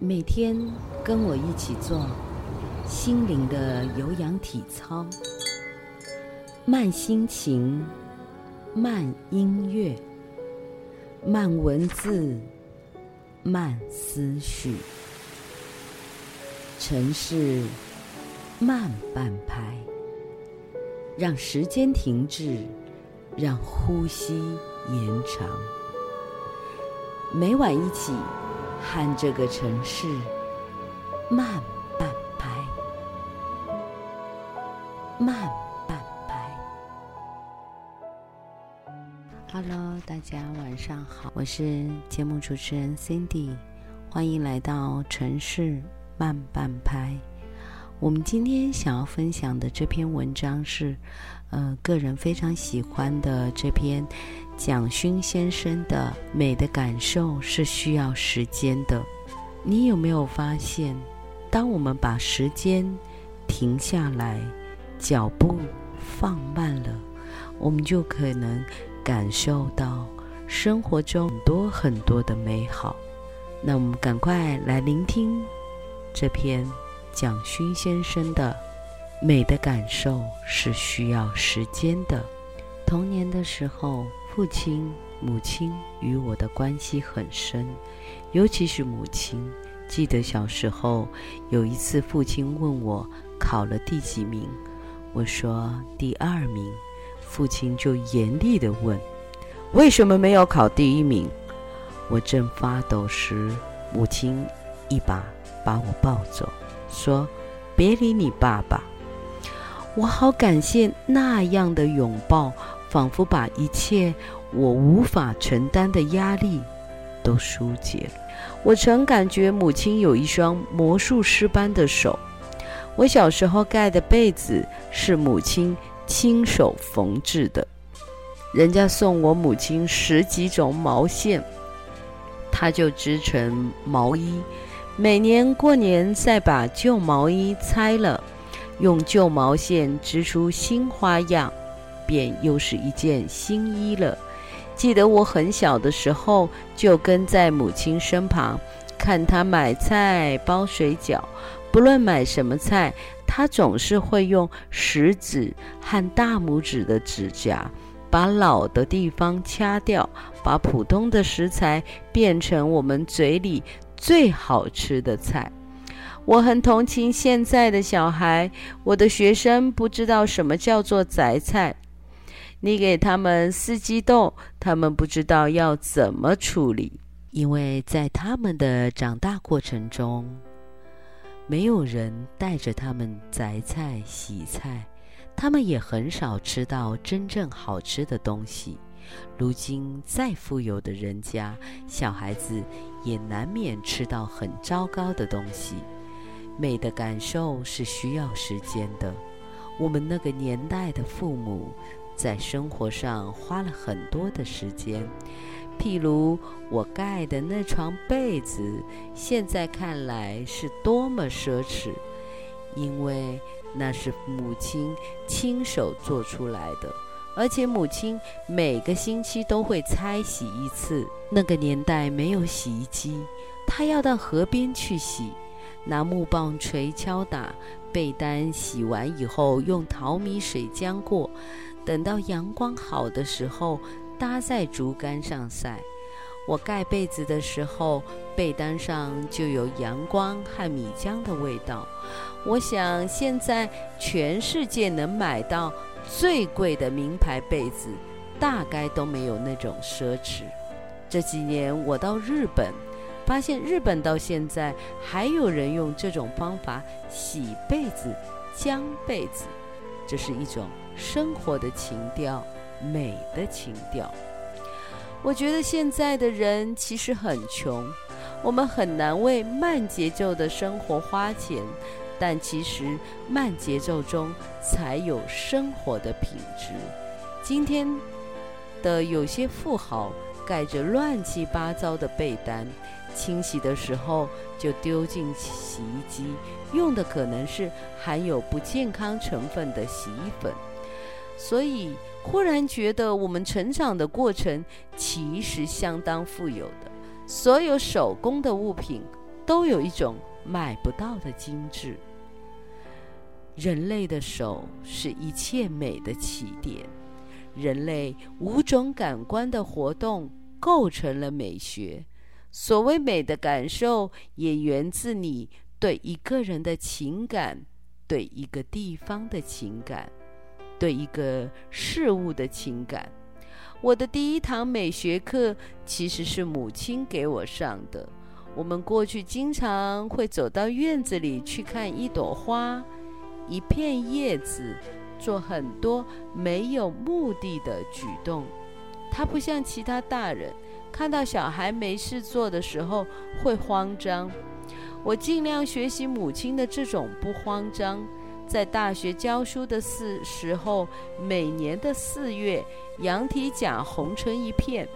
每天跟我一起做心灵的有氧体操，慢心情，慢音乐，慢文字，慢思绪，城市慢半拍，让时间停滞，让呼吸延长。每晚一起。和这个城市慢半拍，慢半拍。Hello，大家晚上好，我是节目主持人 Cindy，欢迎来到城市慢半拍。我们今天想要分享的这篇文章是，呃，个人非常喜欢的这篇。蒋勋先生的美的感受是需要时间的。你有没有发现，当我们把时间停下来，脚步放慢了，我们就可能感受到生活中很多很多的美好。那我们赶快来聆听这篇蒋勋先生的美的感受是需要时间的。童年的时候。父亲、母亲与我的关系很深，尤其是母亲。记得小时候有一次，父亲问我考了第几名，我说第二名。父亲就严厉地问：“为什么没有考第一名？”我正发抖时，母亲一把把我抱走，说：“别理你爸爸。”我好感谢那样的拥抱。仿佛把一切我无法承担的压力都疏解了。我曾感觉母亲有一双魔术师般的手。我小时候盖的被子是母亲亲手缝制的，人家送我母亲十几种毛线，她就织成毛衣。每年过年再把旧毛衣拆了，用旧毛线织出新花样。便又是一件新衣了。记得我很小的时候，就跟在母亲身旁，看她买菜、包水饺。不论买什么菜，她总是会用食指和大拇指的指甲，把老的地方掐掉，把普通的食材变成我们嘴里最好吃的菜。我很同情现在的小孩，我的学生不知道什么叫做摘菜。你给他们四季豆，他们不知道要怎么处理，因为在他们的长大过程中，没有人带着他们择菜、洗菜，他们也很少吃到真正好吃的东西。如今再富有的人家，小孩子也难免吃到很糟糕的东西。美的感受是需要时间的。我们那个年代的父母。在生活上花了很多的时间，譬如我盖的那床被子，现在看来是多么奢侈，因为那是母亲亲手做出来的，而且母亲每个星期都会拆洗一次。那个年代没有洗衣机，她要到河边去洗，拿木棒锤敲打，被单洗完以后用淘米水浆过。等到阳光好的时候，搭在竹竿上晒。我盖被子的时候，被单上就有阳光和米浆的味道。我想，现在全世界能买到最贵的名牌被子，大概都没有那种奢侈。这几年我到日本，发现日本到现在还有人用这种方法洗被子、浆被子，这是一种。生活的情调，美的情调。我觉得现在的人其实很穷，我们很难为慢节奏的生活花钱，但其实慢节奏中才有生活的品质。今天的有些富豪盖着乱七八糟的被单，清洗的时候就丢进洗衣机，用的可能是含有不健康成分的洗衣粉。所以，忽然觉得我们成长的过程其实相当富有的。所有手工的物品都有一种买不到的精致。人类的手是一切美的起点，人类五种感官的活动构成了美学。所谓美的感受，也源自你对一个人的情感，对一个地方的情感，对一个事物的情感。我的第一堂美学课其实是母亲给我上的。我们过去经常会走到院子里去看一朵花。一片叶子，做很多没有目的的举动。他不像其他大人，看到小孩没事做的时候会慌张。我尽量学习母亲的这种不慌张。在大学教书的四时候，每年的四月，羊蹄甲红成一片。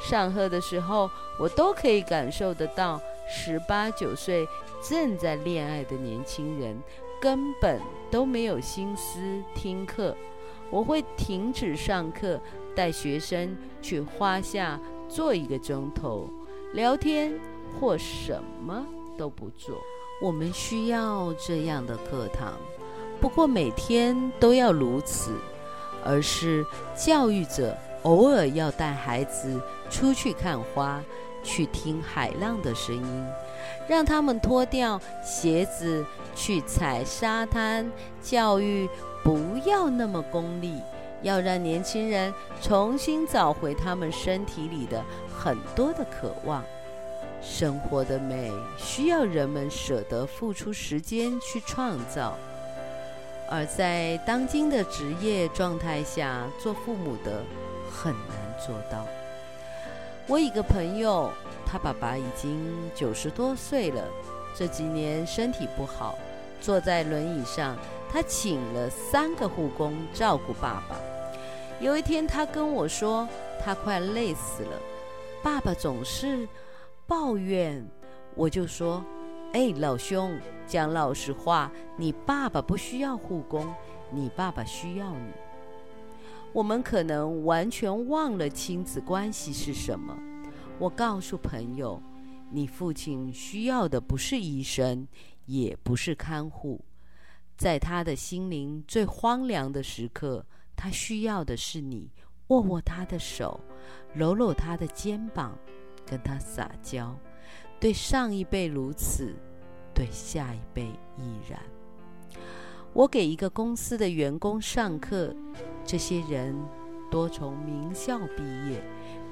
上课的时候，我都可以感受得到十八九岁正在恋爱的年轻人。根本都没有心思听课，我会停止上课，带学生去花下坐一个钟头，聊天或什么都不做。我们需要这样的课堂，不过每天都要如此，而是教育者偶尔要带孩子出去看花，去听海浪的声音。让他们脱掉鞋子去踩沙滩，教育不要那么功利，要让年轻人重新找回他们身体里的很多的渴望。生活的美需要人们舍得付出时间去创造，而在当今的职业状态下，做父母的很难做到。我一个朋友。他爸爸已经九十多岁了，这几年身体不好，坐在轮椅上。他请了三个护工照顾爸爸。有一天，他跟我说，他快累死了，爸爸总是抱怨。我就说：“哎，老兄，讲老实话，你爸爸不需要护工，你爸爸需要你。”我们可能完全忘了亲子关系是什么。我告诉朋友，你父亲需要的不是医生，也不是看护，在他的心灵最荒凉的时刻，他需要的是你握握他的手，搂搂他的肩膀，跟他撒娇。对上一辈如此，对下一辈亦然。我给一个公司的员工上课，这些人多从名校毕业。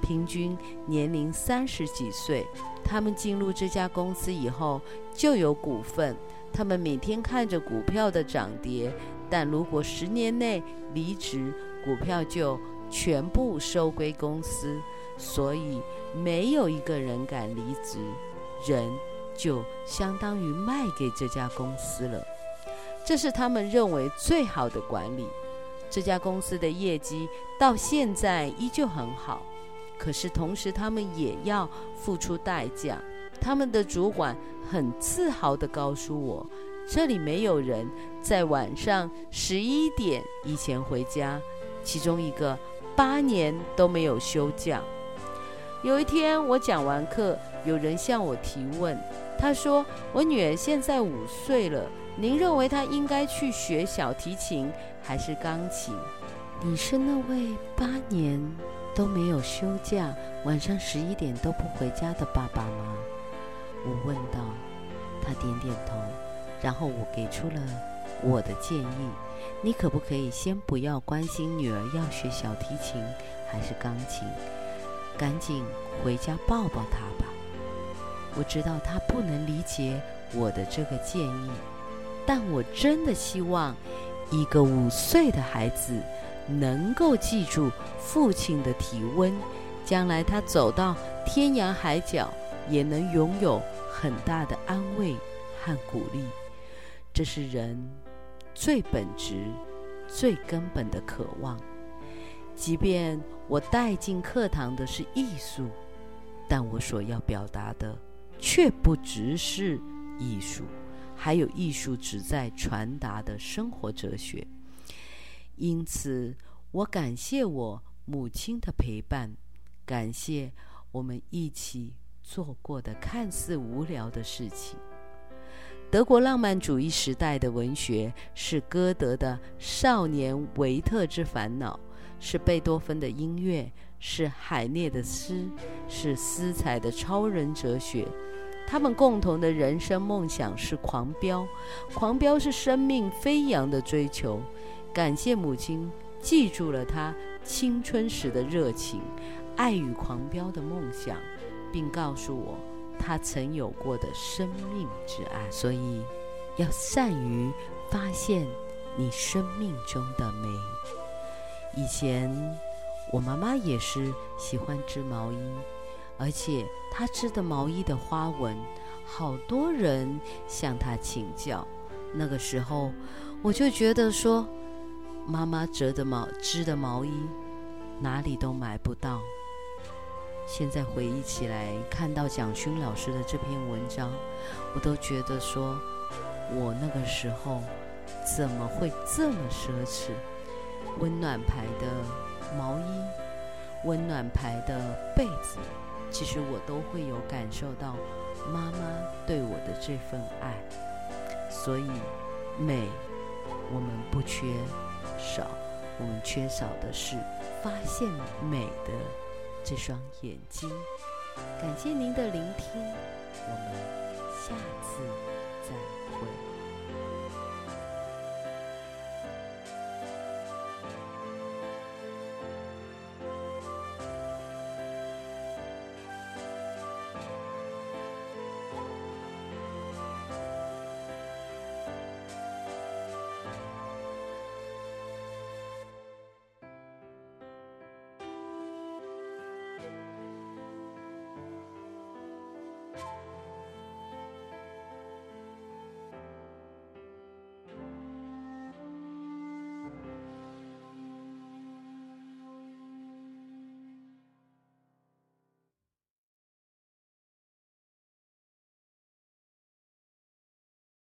平均年龄三十几岁，他们进入这家公司以后就有股份。他们每天看着股票的涨跌，但如果十年内离职，股票就全部收归公司。所以没有一个人敢离职，人就相当于卖给这家公司了。这是他们认为最好的管理。这家公司的业绩到现在依旧很好。可是同时，他们也要付出代价。他们的主管很自豪地告诉我：“这里没有人在晚上十一点以前回家。”其中一个八年都没有休假。有一天我讲完课，有人向我提问，他说：“我女儿现在五岁了，您认为他应该去学小提琴还是钢琴？”你是那位八年都没有休假，晚上十一点都不回家的爸爸吗？我问道。他点点头，然后我给出了我的建议：你可不可以先不要关心女儿要学小提琴还是钢琴，赶紧回家抱抱她吧。我知道他不能理解我的这个建议，但我真的希望一个五岁的孩子。能够记住父亲的体温，将来他走到天涯海角，也能拥有很大的安慰和鼓励。这是人最本质、最根本的渴望。即便我带进课堂的是艺术，但我所要表达的却不只是艺术，还有艺术旨在传达的生活哲学。因此，我感谢我母亲的陪伴，感谢我们一起做过的看似无聊的事情。德国浪漫主义时代的文学是歌德的少年维特之烦恼，是贝多芬的音乐，是海涅的诗，是斯采的超人哲学。他们共同的人生梦想是狂飙，狂飙是生命飞扬的追求。感谢母亲记住了他青春时的热情，爱与狂飙的梦想，并告诉我他曾有过的生命之爱。所以，要善于发现你生命中的美。以前我妈妈也是喜欢织毛衣。而且他织的毛衣的花纹，好多人向他请教。那个时候，我就觉得说，妈妈折的毛织的毛衣，哪里都买不到。现在回忆起来，看到蒋勋老师的这篇文章，我都觉得说，我那个时候怎么会这么奢侈？温暖牌的毛衣，温暖牌的被子。其实我都会有感受到妈妈对我的这份爱，所以美我们不缺少，我们缺少的是发现美的这双眼睛。感谢您的聆听，我们下次。